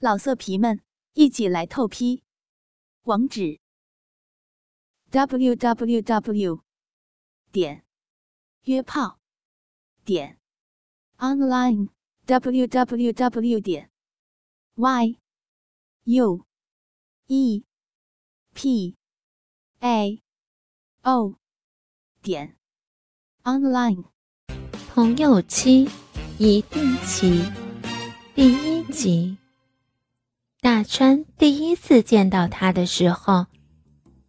老色皮们，一起来透批！网址：w w w 点约炮点 online w w w 点 y u e p a o 点 online。朋友妻一定齐，第一集。大川第一次见到他的时候，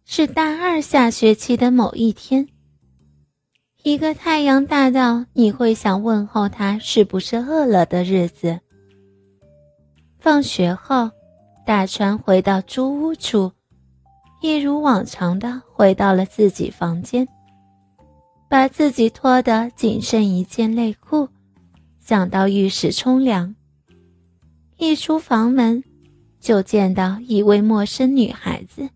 是大二下学期的某一天。一个太阳大到你会想问候他是不是饿了的日子。放学后，大川回到租屋处，一如往常的回到了自己房间，把自己脱得仅剩一件内裤，想到浴室冲凉。一出房门。就见到一位陌生女孩子。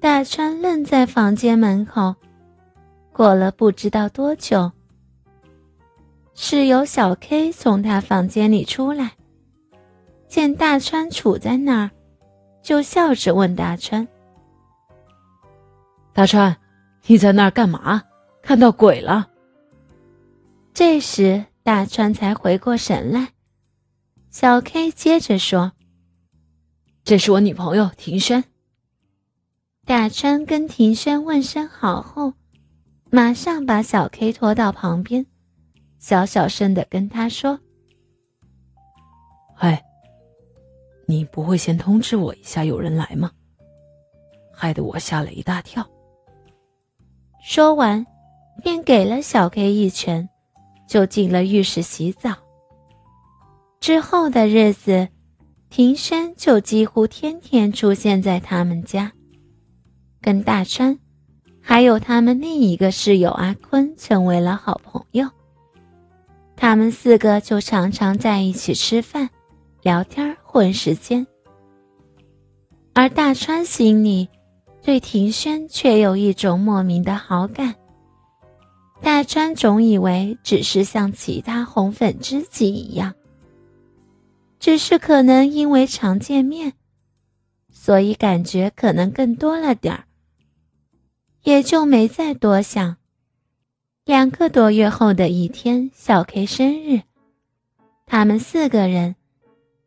大川愣在房间门口，过了不知道多久，室友小 K 从他房间里出来，见大川杵在那儿，就笑着问大川：“大川，你在那儿干嘛？看到鬼了？”这时大川才回过神来，小 K 接着说。这是我女朋友庭轩。大川跟庭轩问声好后，马上把小 K 拖到旁边，小小声的跟他说：“哎，你不会先通知我一下有人来吗？害得我吓了一大跳。”说完，便给了小 K 一拳，就进了浴室洗澡。之后的日子。庭轩就几乎天天出现在他们家，跟大川，还有他们另一个室友阿坤成为了好朋友。他们四个就常常在一起吃饭、聊天、混时间。而大川心里对庭轩却有一种莫名的好感。大川总以为只是像其他红粉知己一样。只是可能因为常见面，所以感觉可能更多了点儿，也就没再多想。两个多月后的一天，小 K 生日，他们四个人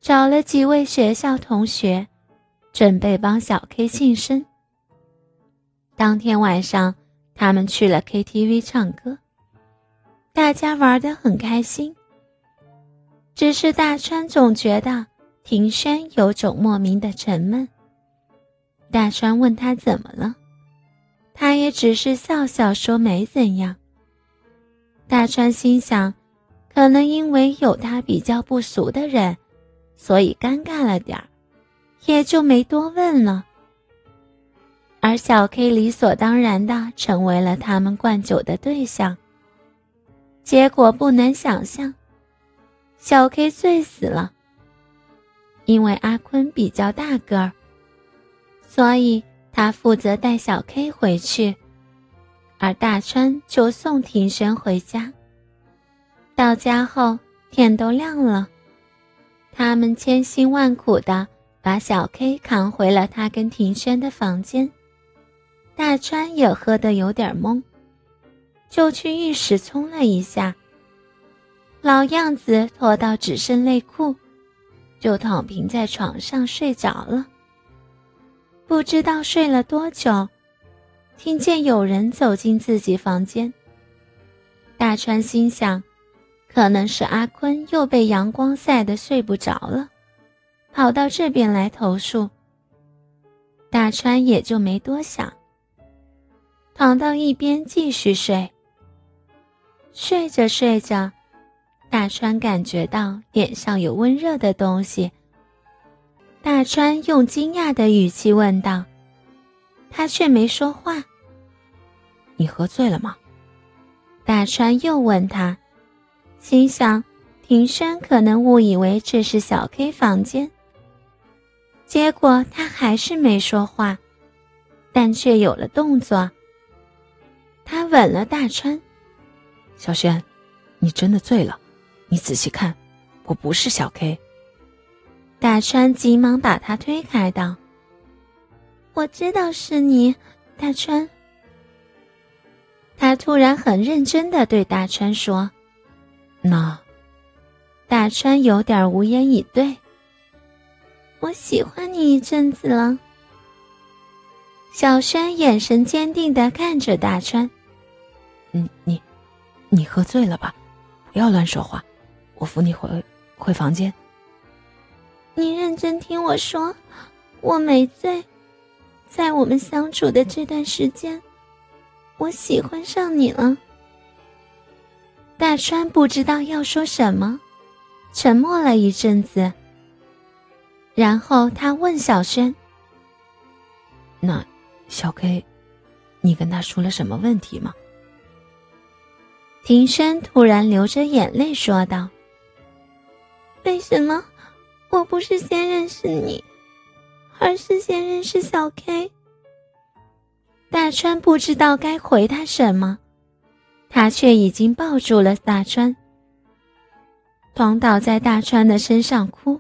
找了几位学校同学，准备帮小 K 庆生。当天晚上，他们去了 KTV 唱歌，大家玩得很开心。只是大川总觉得庭轩有种莫名的沉闷。大川问他怎么了，他也只是笑笑说没怎样。大川心想，可能因为有他比较不俗的人，所以尴尬了点儿，也就没多问了。而小 K 理所当然的成为了他们灌酒的对象。结果不难想象。小 K 醉死了，因为阿坤比较大个儿，所以他负责带小 K 回去，而大川就送庭轩回家。到家后天都亮了，他们千辛万苦的把小 K 扛回了他跟庭轩的房间。大川也喝得有点懵，就去浴室冲了一下。老样子脱到只剩内裤，就躺平在床上睡着了。不知道睡了多久，听见有人走进自己房间。大川心想，可能是阿坤又被阳光晒得睡不着了，跑到这边来投诉。大川也就没多想，躺到一边继续睡。睡着睡着。大川感觉到脸上有温热的东西。大川用惊讶的语气问道，他却没说话。你喝醉了吗？大川又问他，心想庭轩可能误以为这是小 K 房间。结果他还是没说话，但却有了动作。他吻了大川。小轩，你真的醉了。你仔细看，我不是小 K。大川急忙把他推开，道：“我知道是你，大川。”他突然很认真的对大川说：“那。”大川有点无言以对。我喜欢你一阵子了。小轩眼神坚定的看着大川。你，你，你喝醉了吧？不要乱说话。我扶你回回房间。你认真听我说，我没醉。在我们相处的这段时间，我喜欢上你了。大川不知道要说什么。沉默了一阵子，然后他问小轩：“那小 K，你跟他出了什么问题吗？”庭轩突然流着眼泪说道：“为什么我不是先认识你，而是先认识小 K？” 大川不知道该回他什么，他却已经抱住了大川。躺倒在大川的身上哭。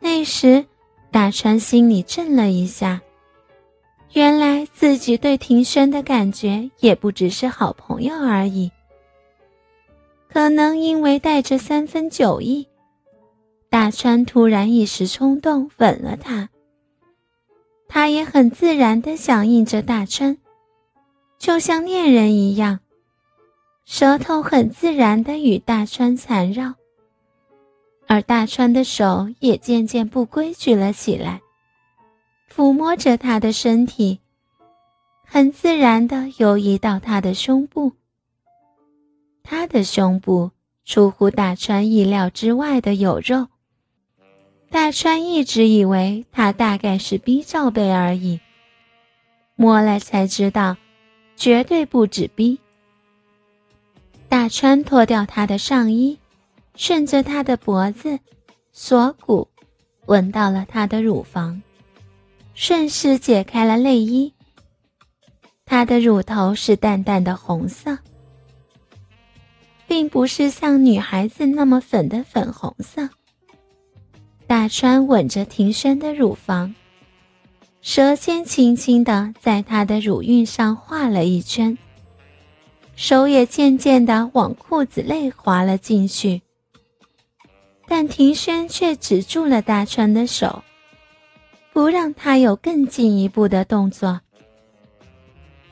那时，大川心里震了一下，原来自己对庭轩的感觉也不只是好朋友而已。可能因为带着三分酒意，大川突然一时冲动吻了她。他也很自然地响应着大川，就像恋人一样。舌头很自然的与大川缠绕，而大川的手也渐渐不规矩了起来，抚摸着他的身体，很自然的游移到他的胸部。的胸部出乎大川意料之外的有肉，大川一直以为他大概是 B 罩杯而已，摸了才知道，绝对不止 B。大川脱掉他的上衣，顺着他的脖子、锁骨，闻到了他的乳房，顺势解开了内衣。他的乳头是淡淡的红色，并不是像女孩子那么粉的粉红色。大川吻着庭轩的乳房，舌尖轻轻的在她的乳晕上画了一圈。手也渐渐的往裤子内滑了进去，但庭轩却止住了大川的手，不让他有更进一步的动作。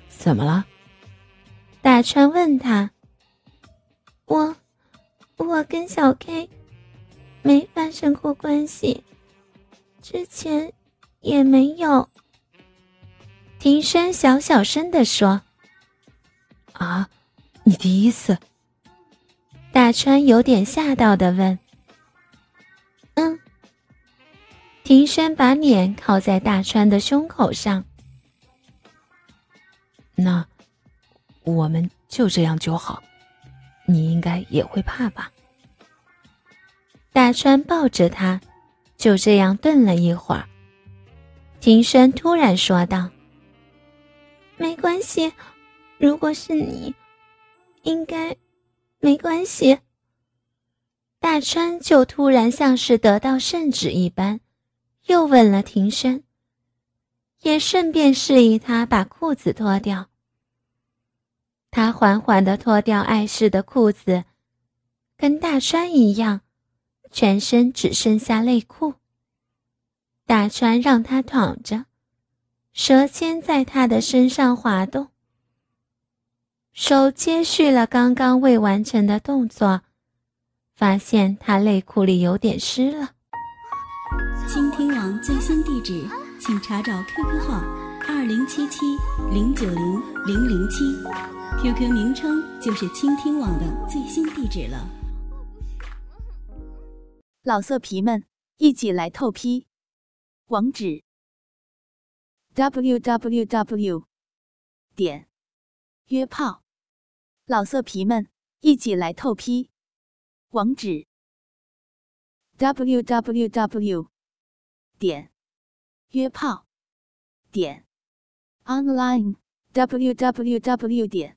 怎么了？大川问他。我，我跟小 K 没发生过关系，之前也没有。庭轩小小声的说。啊，你第一次？大川有点吓到的问。嗯。庭轩把脸靠在大川的胸口上。那，我们就这样就好。你应该也会怕吧？大川抱着他，就这样顿了一会儿。庭轩突然说道：“没关系。”如果是你，应该没关系。大川就突然像是得到圣旨一般，又吻了庭轩，也顺便示意他把裤子脱掉。他缓缓地脱掉碍事的裤子，跟大川一样，全身只剩下内裤。大川让他躺着，舌尖在他的身上滑动。手接续了刚刚未完成的动作，发现他内裤里有点湿了。倾听网最新地址，请查找 QQ 号二零七七零九零零零七，QQ 名称就是倾听网的最新地址了。老色皮们，一起来透批，网址：www. 点约炮。老色皮们，一起来透批！网址：w w w 点约炮点 online w w w 点